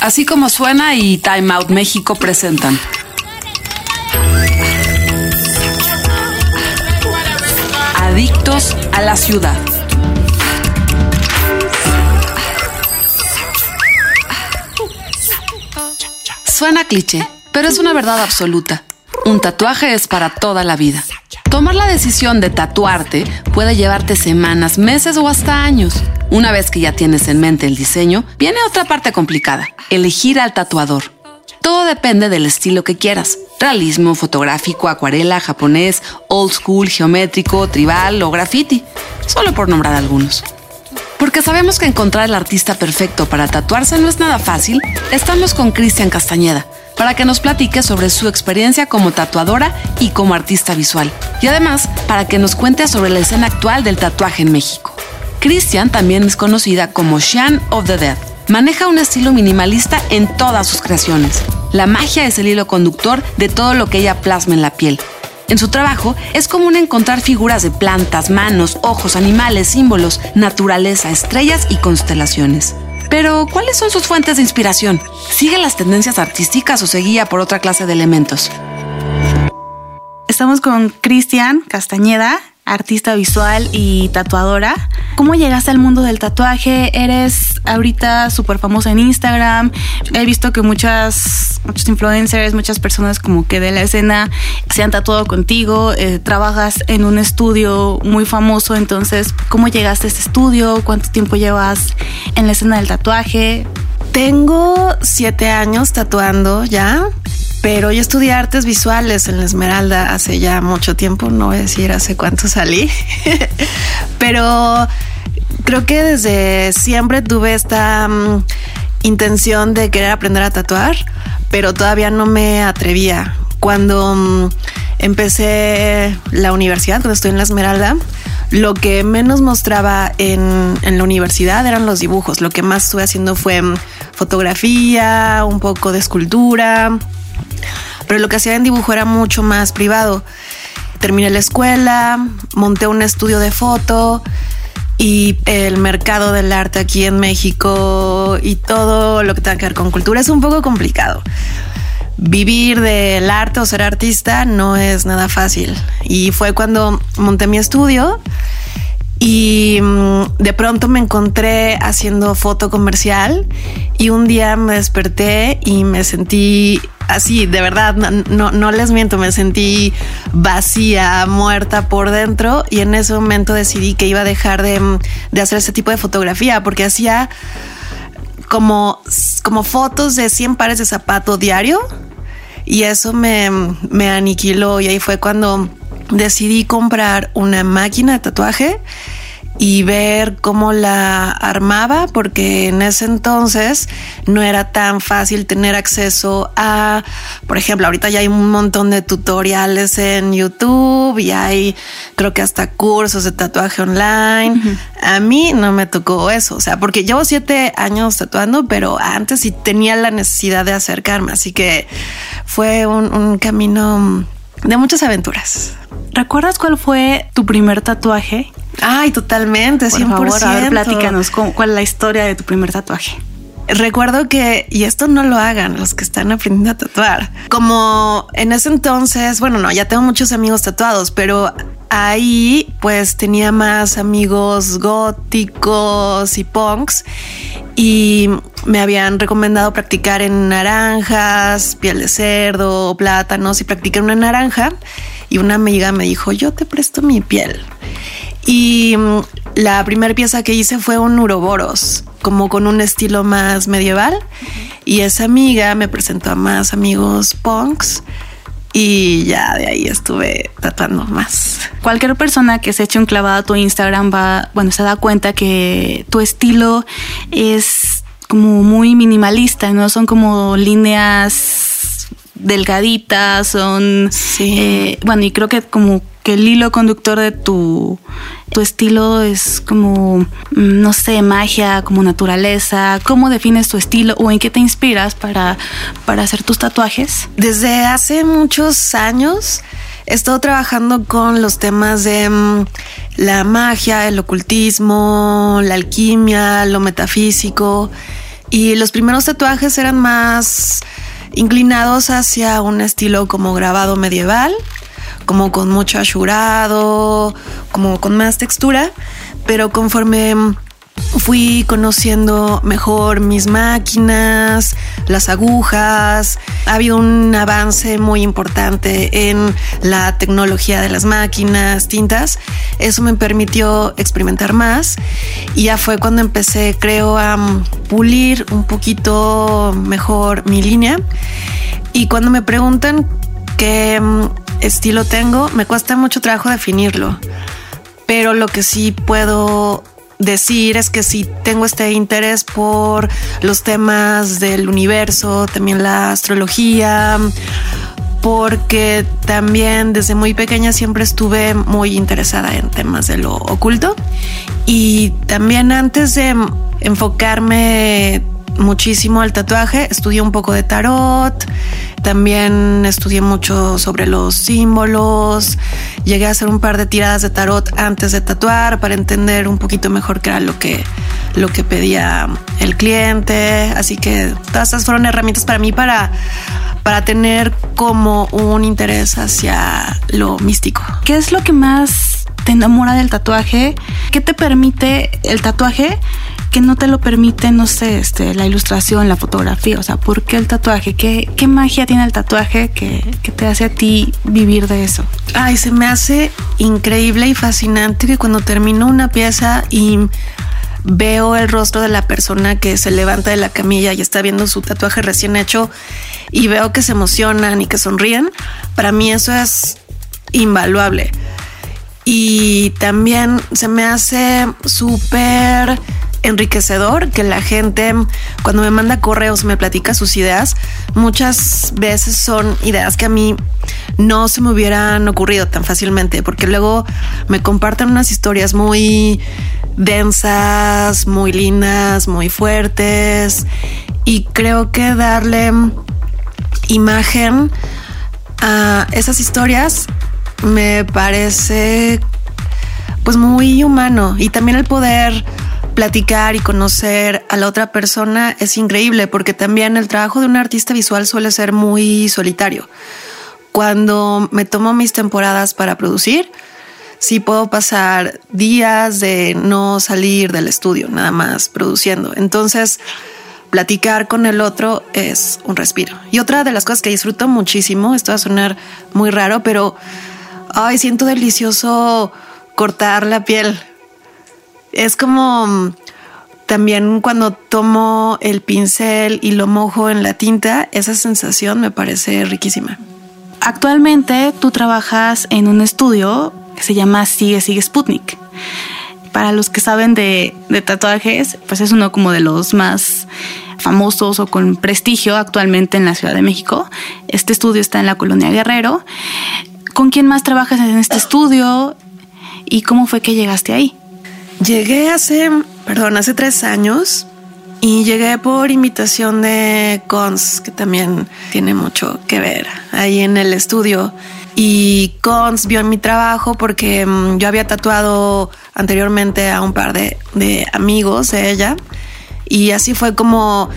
Así como suena y Time Out México presentan. Adictos a la ciudad. Suena cliché, pero es una verdad absoluta. Un tatuaje es para toda la vida. Tomar la decisión de tatuarte puede llevarte semanas, meses o hasta años. Una vez que ya tienes en mente el diseño, viene otra parte complicada, elegir al tatuador. Todo depende del estilo que quieras. Realismo, fotográfico, acuarela, japonés, old school, geométrico, tribal o graffiti. Solo por nombrar algunos. Porque sabemos que encontrar el artista perfecto para tatuarse no es nada fácil, estamos con Cristian Castañeda para que nos platique sobre su experiencia como tatuadora y como artista visual. Y además, para que nos cuente sobre la escena actual del tatuaje en México. Christian también es conocida como Shan of the Dead. Maneja un estilo minimalista en todas sus creaciones. La magia es el hilo conductor de todo lo que ella plasma en la piel. En su trabajo es común encontrar figuras de plantas, manos, ojos, animales, símbolos, naturaleza, estrellas y constelaciones. Pero, ¿cuáles son sus fuentes de inspiración? ¿Sigue las tendencias artísticas o se guía por otra clase de elementos? Estamos con Cristian Castañeda, artista visual y tatuadora. ¿Cómo llegaste al mundo del tatuaje? Eres ahorita súper famosa en Instagram. He visto que muchas, muchos influencers, muchas personas como que de la escena se han tatuado contigo. Eh, trabajas en un estudio muy famoso. Entonces, ¿cómo llegaste a este estudio? ¿Cuánto tiempo llevas en la escena del tatuaje? Tengo siete años tatuando ya. Pero yo estudié artes visuales en la Esmeralda hace ya mucho tiempo, no voy a decir hace cuánto salí, pero creo que desde siempre tuve esta mm, intención de querer aprender a tatuar, pero todavía no me atrevía. Cuando mm, empecé la universidad, cuando estoy en la Esmeralda, lo que menos mostraba en, en, la universidad eran los dibujos. Lo que más estuve haciendo fue mm, fotografía, un poco de escultura, pero lo que hacía en dibujo era mucho más privado. Terminé la escuela, monté un estudio de foto y el mercado del arte aquí en México y todo lo que tenga que ver con cultura es un poco complicado. Vivir del arte o ser artista no es nada fácil. Y fue cuando monté mi estudio y mm, de pronto me encontré haciendo foto comercial y un día me desperté y me sentí así, de verdad, no, no les miento, me sentí vacía, muerta por dentro y en ese momento decidí que iba a dejar de, de hacer ese tipo de fotografía porque hacía como, como fotos de 100 pares de zapato diario y eso me, me aniquiló y ahí fue cuando decidí comprar una máquina de tatuaje y ver cómo la armaba, porque en ese entonces no era tan fácil tener acceso a, por ejemplo, ahorita ya hay un montón de tutoriales en YouTube y hay creo que hasta cursos de tatuaje online. A mí no me tocó eso, o sea, porque llevo siete años tatuando, pero antes sí tenía la necesidad de acercarme, así que fue un, un camino de muchas aventuras. ¿Recuerdas cuál fue tu primer tatuaje? Ay, totalmente, Por 100%. Favor, a ver, platícanos cuál es la historia de tu primer tatuaje. Recuerdo que, y esto no lo hagan los que están aprendiendo a tatuar, como en ese entonces, bueno, no, ya tengo muchos amigos tatuados, pero ahí pues tenía más amigos góticos y punks y me habían recomendado practicar en naranjas, piel de cerdo, plátanos y practiqué una naranja y una amiga me dijo, yo te presto mi piel. Y mm, la primera pieza que hice fue un uroboros, como con un estilo más medieval. Y esa amiga me presentó a más amigos punks. Y ya de ahí estuve tatuando más. Cualquier persona que se eche un clavado a tu Instagram va, bueno, se da cuenta que tu estilo es como muy minimalista, ¿no? Son como líneas delgaditas, son... Eh, bueno, y creo que como que el hilo conductor de tu, tu estilo es como, mm, no sé, magia, como naturaleza. ¿Cómo defines tu estilo o en qué te inspiras para, para hacer tus tatuajes? Desde hace muchos años he estado trabajando con los temas de mm, la magia, el ocultismo, la alquimia, lo metafísico. Y los primeros tatuajes eran más inclinados hacia un estilo como grabado medieval, como con mucho ashurado, como con más textura, pero conforme fui conociendo mejor mis máquinas, las agujas. Ha habido un avance muy importante en la tecnología de las máquinas, tintas. Eso me permitió experimentar más y ya fue cuando empecé, creo, a pulir un poquito mejor mi línea. Y cuando me preguntan mm, estilo tengo, me cuesta mucho trabajo definirlo. Pero lo que sí puedo decir es que si tengo este interés por los temas del universo, también la astrología, porque también desde muy pequeña siempre estuve muy interesada en temas de lo oculto y también antes de enfocarme muchísimo al tatuaje, estudié un poco de tarot, también estudié mucho sobre los símbolos, llegué a hacer un par de tiradas de tarot antes de tatuar para entender un poquito mejor qué era lo que, lo que pedía el cliente, así que todas estas fueron herramientas para mí para, para tener como un interés hacia lo místico. ¿Qué es lo que más te enamora del tatuaje? ¿Qué te permite el tatuaje? Que no te lo permite, no sé, este, la ilustración, la fotografía? O sea, ¿por qué el tatuaje? ¿Qué, qué magia tiene el tatuaje que, que, te hace a ti vivir de eso? Ay, se me hace increíble y fascinante que cuando termino una pieza y veo el rostro de la persona que se levanta de la camilla y está viendo su tatuaje recién hecho y veo que se emocionan y que sonríen, para mí eso es invaluable. Y también se me hace súper enriquecedor que la gente cuando me manda correos me platica sus ideas, muchas veces son ideas que a mí no se me hubieran ocurrido tan fácilmente, porque luego me comparten unas historias muy densas, muy lindas, muy fuertes, y creo que darle imagen a esas historias me parece pues muy humano. Y también el poder platicar y conocer a la otra persona es increíble porque también el trabajo de un artista visual suele ser muy solitario. Cuando me tomo mis temporadas para producir, sí puedo pasar días de no salir del estudio, nada más produciendo. Entonces, platicar con el otro es un respiro. Y otra de las cosas que disfruto muchísimo, esto va a sonar muy raro, pero ay, siento delicioso cortar la piel es como mm, también cuando tomo el pincel y lo mojo en la tinta, esa sensación me parece riquísima. Actualmente tú trabajas en un estudio que se llama Sigue Sigue Sputnik. Para los que saben de, de tatuajes, pues es uno como de los más famosos o con prestigio actualmente en la Ciudad de México. Este estudio está en la colonia Guerrero. ¿Con quién más trabajas en este estudio y cómo fue que llegaste ahí? Llegué hace, perdón, hace tres años y llegué por invitación de Cons, que también tiene mucho que ver ahí en el estudio. Y Cons vio mi trabajo porque mm, yo había tatuado anteriormente a un par de, de amigos de ella. Y así fue como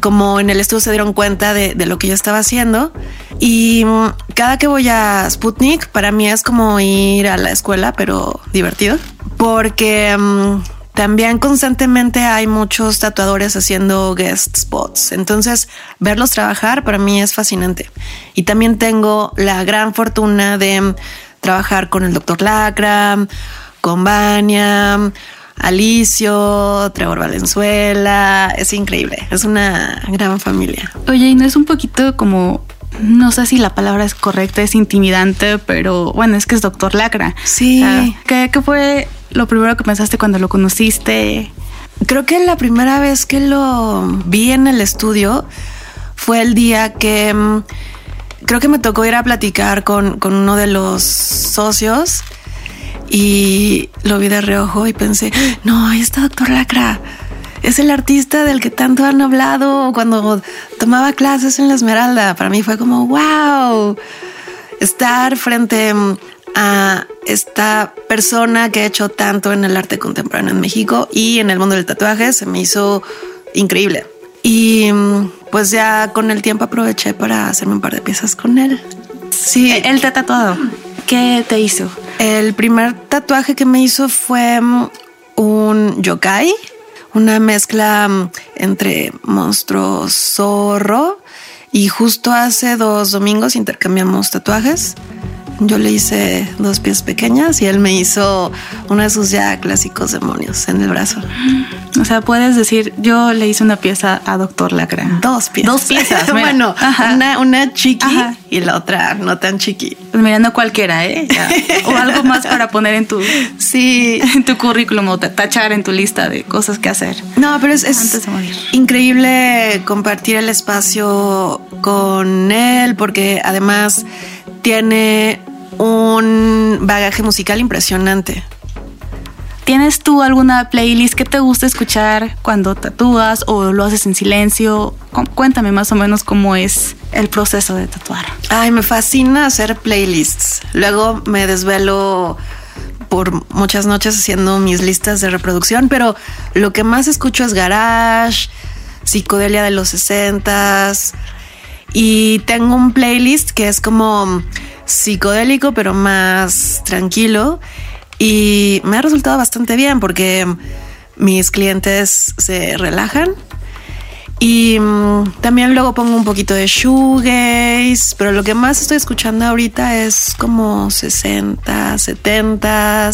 como en el estudio se dieron cuenta de, lo que yo estaba haciendo. Y mm, cada que voy a Sputnik, para mí es como ir a la escuela, pero divertido porque um, también constantemente hay muchos tatuadores haciendo guest spots. Entonces, verlos trabajar para mí es fascinante. Y también tengo la gran fortuna de trabajar con el doctor Lacra, con Vania, Alicio, Trevor Valenzuela. Es increíble. Es una gran familia. Oye, y no es un poquito como no sé si la palabra es correcta, es intimidante, pero bueno, es que es doctor Lacra. Sí. ¿qué, ¿Qué fue lo primero que pensaste cuando lo conociste? Creo que la primera vez que lo vi en el estudio fue el día que mm, creo que me tocó ir a platicar con, con uno de los socios y lo vi de reojo y pensé, no, ahí doctor Lacra. Es el artista del que tanto han hablado cuando tomaba clases en la Esmeralda. Para mí fue como, wow, estar frente mm, a esta persona que ha hecho tanto en el arte contemporáneo en México y en el mundo del tatuaje se me hizo increíble. Y mm, pues ya con el tiempo aproveché para hacerme un par de piezas con él. Sí. Él te ha tatuado. ¿Qué te hizo? El primer tatuaje que me hizo fue mm, un yokai, una mezcla mm, entre monstruo zorro. Y justo hace dos domingos intercambiamos tatuajes. Yo le hice dos pies pequeñas y él me hizo uno de sus ya clásicos demonios en el brazo. O sea, puedes decir, yo le hice una pieza a Doctor Lacra. Dos piezas. Dos piezas. bueno, una, una chiqui y la otra no tan chiqui. Pues mira, no cualquiera, ¿eh? o algo más para poner en tu, sí. en tu currículum o tachar en tu lista de cosas que hacer. No, pero es, es increíble compartir el espacio con él porque además tiene un bagaje musical impresionante. ¿Tienes tú alguna playlist que te gusta escuchar cuando tatúas o lo haces en silencio? Cuéntame más o menos cómo es el proceso de tatuar. Ay, me fascina hacer playlists. Luego me desvelo por muchas noches haciendo mis listas de reproducción, pero lo que más escucho es garage, psicodelia de los sesentas, y tengo un playlist que es como psicodélico, pero más tranquilo. Y me ha resultado bastante bien porque mis clientes se relajan. Y mm, también luego pongo un poquito de shoegaze, pero lo que más estoy escuchando ahorita es como 60, 70,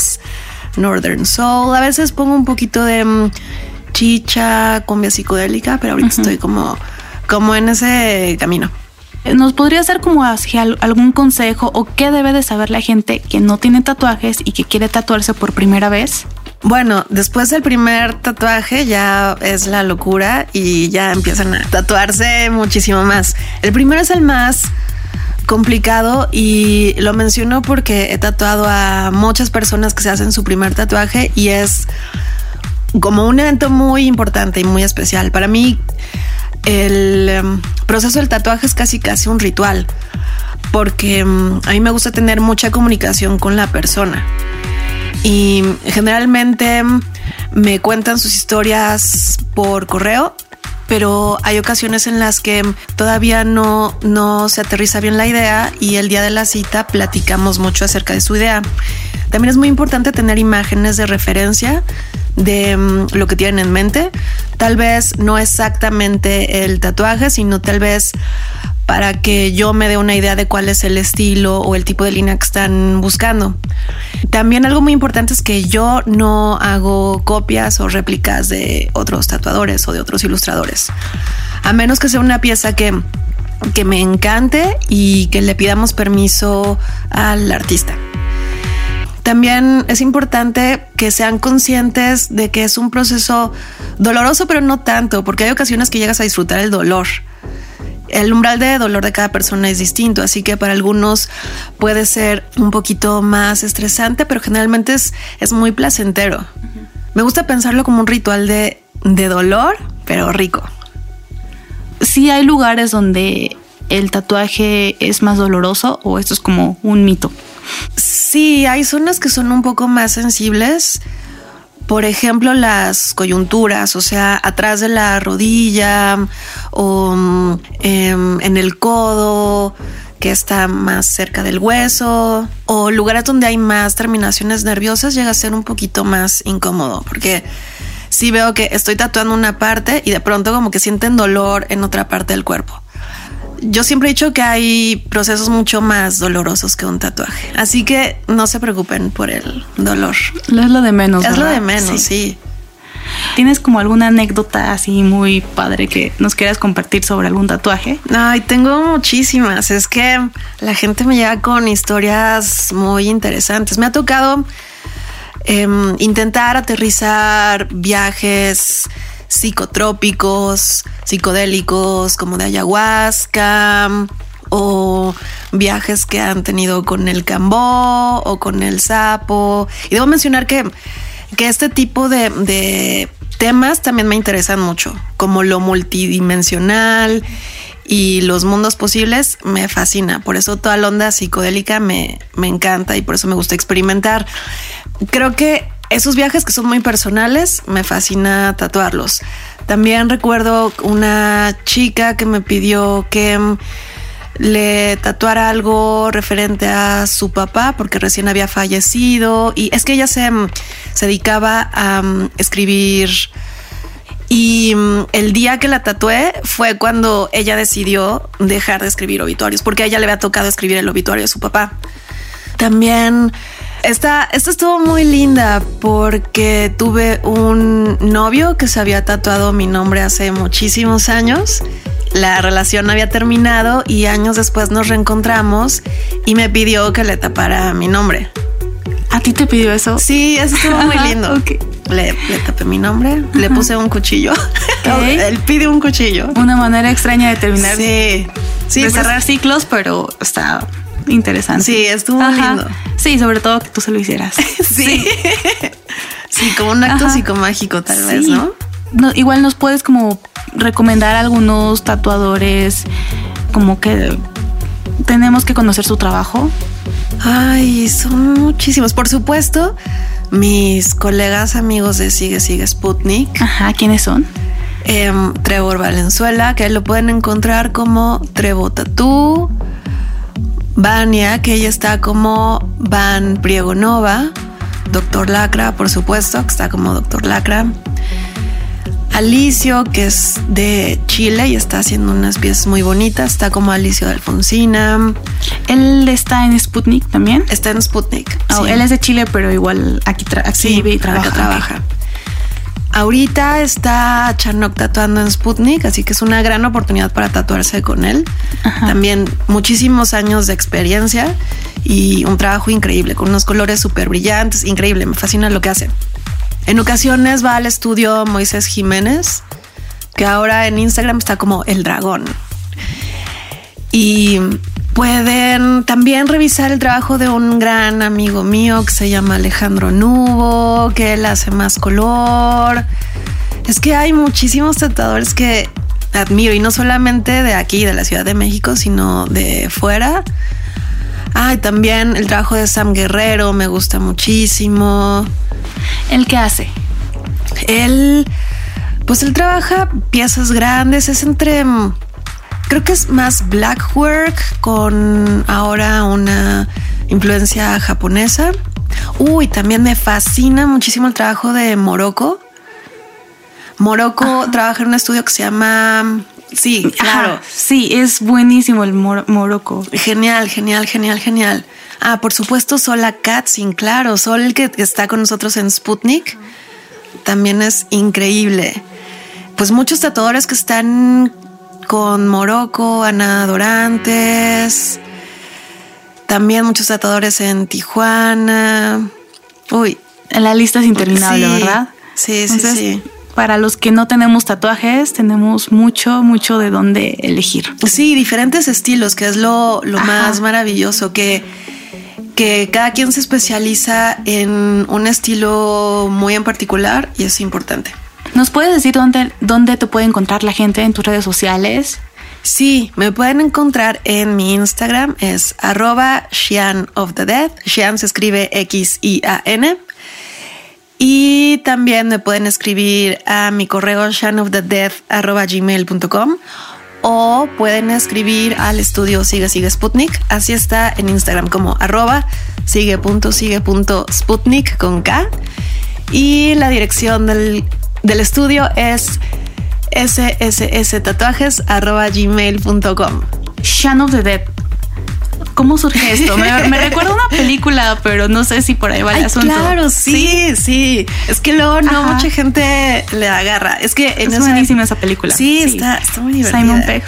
Northern Soul. A veces pongo un poquito de mm, chicha, cumbia psicodélica, pero ahorita estoy como como en ese camino. ¿Nos podría hacer como algún consejo o qué debe de saber la gente que no tiene tatuajes y que quiere tatuarse por primera vez? Bueno, después del primer tatuaje ya es la locura y ya empiezan a tatuarse muchísimo más. El primero es el más complicado y lo menciono porque he tatuado a muchas personas que se hacen su primer tatuaje y es como un evento muy importante y muy especial. Para mí el em, proceso del tatuaje es casi casi un ritual, porque em, a mí me gusta tener mucha comunicación con la persona. Y generalmente em, me cuentan sus historias por correo, pero hay ocasiones en las que todavía no, no se aterriza bien la idea y el día de la cita platicamos mucho acerca de su idea. También es muy importante tener imágenes de referencia de mm, lo que tienen en mente. Tal vez no exactamente el tatuaje, sino tal vez para que yo me dé una idea de cuál es el estilo o el tipo de línea que están buscando. También algo muy importante es que yo no hago copias o réplicas de otros tatuadores o de otros ilustradores. A menos que sea una pieza que, que me encante y que le pidamos permiso al artista. También es importante que sean conscientes de que es un proceso doloroso, pero no tanto, porque hay ocasiones que llegas a disfrutar el dolor. El umbral de dolor de cada persona es distinto, así que para algunos puede ser un poquito más estresante, pero generalmente es, es muy placentero. Me gusta pensarlo como un ritual de, de dolor, pero rico. Sí hay lugares donde el tatuaje es más doloroso o esto es como un mito. Sí, hay zonas que son un poco más sensibles. Por ejemplo, las coyunturas, o sea, atrás de la rodilla o em, en el codo, que está más cerca del hueso, o lugares donde hay más terminaciones nerviosas, llega a ser un poquito más incómodo, porque sí veo que estoy tatuando una parte y de pronto como que sienten dolor en otra parte del cuerpo yo siempre he dicho que hay procesos mucho más dolorosos que un tatuaje. Así que no se preocupen por el dolor. Es lo de menos. Es lo de menos, sí. ¿Tienes como alguna anécdota así muy padre que nos quieras compartir sobre algún tatuaje? Ay, tengo muchísimas. Es que la gente me llega con historias muy interesantes. Me ha tocado em, intentar aterrizar viajes psicotrópicos, psicodélicos, como de ayahuasca, o viajes que han tenido con el cambó o con el sapo. Y debo mencionar que, que este tipo de, de temas también me interesan mucho, como lo multidimensional y los mundos posibles me fascina. Por eso toda la onda psicodélica me, me encanta y por eso me gusta experimentar. Creo que esos viajes que son muy personales, me fascina tatuarlos. También recuerdo una chica que me pidió que mm, le tatuara algo referente a su papá porque recién había fallecido y es que ella se, mm, dedicaba a mm, escribir y el día que la tatué fue cuando ella decidió dejar de escribir obituarios porque a ella le había tocado escribir el obituario de su papá. También esta, esta estuvo muy linda porque tuve un novio que se había tatuado mi nombre hace muchísimos años. La relación había terminado y años después nos reencontramos y me pidió que le tapara mi nombre. ¿A ti te pidió eso? Sí, eso estuvo muy lindo. Le, tapé mi nombre, le puse un cuchillo. Él pide un cuchillo. Una manera extraña de terminar. Sí, sí. De pues cerrar ciclos, pero está interesante. Sí, estuvo lindo. Sí, sobre todo que tú se lo hicieras. sí. sí, como un acto psicomágico tal vez, ¿no? Igual nos puedes como recomendar algunos tatuadores como que tenemos que conocer su trabajo. Ay, son muchísimos. Por supuesto, mis colegas amigos de Sigue Sigue Sputnik. Ajá, ¿quiénes son? Em, Trevor Valenzuela, que lo pueden encontrar como Trevo Tatú. Vania, que ella está como Van Priegonova, Doctor Lacra, por supuesto, que está como Doctor Lacra. Alicio, que es de Chile y está haciendo unas piezas muy bonitas, está como Alicio de Alfonsina. Él está en Sputnik también. Está en Sputnik. Oh, él es de Chile, pero igual aquí, vive y trabaja. trabaja. Ahorita está Chanok tatuando en Sputnik, así que es una gran oportunidad para tatuarse con él. También muchísimos años de experiencia y un trabajo increíble, con unos colores súper brillantes, increíble, me fascina lo que hace. En ocasiones va al estudio Moisés Jiménez, que ahora en Instagram está como el dragón. Y Pueden también revisar el trabajo de un gran amigo mío que se llama Alejandro Nubo, que él hace más color. Es que hay muchísimos tatuadores que admiro y no solamente de aquí, de la Ciudad de México, sino de fuera. Ah, también el trabajo de Sam Guerrero me gusta muchísimo. ¿El qué hace? Él, pues él trabaja piezas grandes, es entre Creo que es más black work con ahora una influencia japonesa. Uy, también me fascina muchísimo el trabajo de Morocco. Morocco trabaja en un estudio que se llama Sí, claro. sí, es buenísimo el Morocco. Genial, genial, genial, genial. Ah, por supuesto, Sola Katzin, claro. Sol, que está con nosotros en Sputnik, también es increíble. Pues muchos tatuadores que están con Morocco, Ana Dorantes, también muchos tatuadores en Tijuana. Uy. La lista es interminable, ¿verdad? Sí, sí, sí. Para los que no tenemos tatuajes, tenemos mucho, mucho de dónde elegir. Sí, diferentes estilos, que es lo, lo más maravilloso, que, que cada quien se especializa en un estilo muy en particular y es importante. ¿Nos puedes decir dónde, dónde te puede encontrar la gente en tus redes sociales? Sí, me pueden encontrar en mi Instagram, es arroba Shian se escribe X-I-A-N. Y también me pueden escribir a mi correo gmail.com o pueden escribir al estudio Sigue Sigue Sputnik. Así está en Instagram como arroba sigue.sigue.sputnik con K. Y la dirección del del estudio es sssstatuajes.gmail.com. Shan of the Dead. ¿Cómo surge esto? Me, recuerda una película, pero no sé si por ahí va el asunto. Claro, sí, sí, Es que luego no mucha gente le agarra. Es que es buenísima esa película. Sí, Está, está muy divertida. Simon Pegg.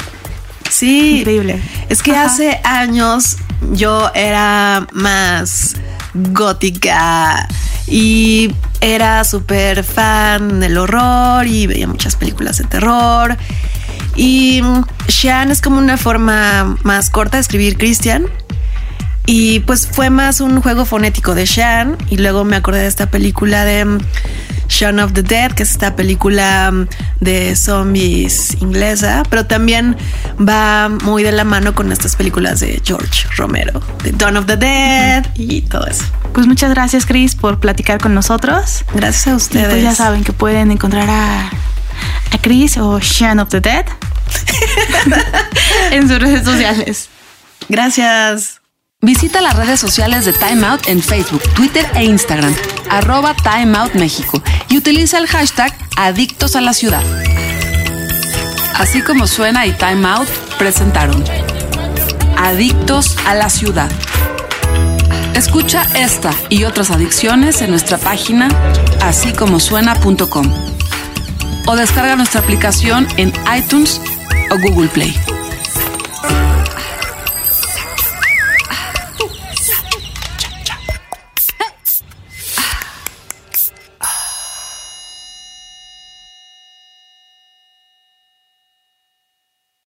Sí. Increíble. Es que hace años yo era más gótica y era súper fan del horror y veía muchas películas de terror. Y Shan es como una forma más corta de escribir Christian. Y pues fue más un juego fonético de Shan. Y luego me acordé de esta película de Shaun of the Dead, que es esta película de zombies inglesa, pero también va muy de la mano con estas películas de George Romero, de Dawn of the Dead y todo eso. Pues muchas gracias, Chris, por platicar con nosotros. Gracias a ustedes. pues ya saben que pueden encontrar a, Chris o Shaun of the Dead en sus redes sociales. Gracias. Visita las redes sociales de Time Out en Facebook, Twitter e Instagram, arroba Time Out México y utiliza el hashtag Adictos a la Ciudad. Así como suena y Time Out presentaron Adictos a la Ciudad. Escucha esta y otras adicciones en nuestra página así como suena.com o descarga nuestra aplicación en iTunes o Google Play.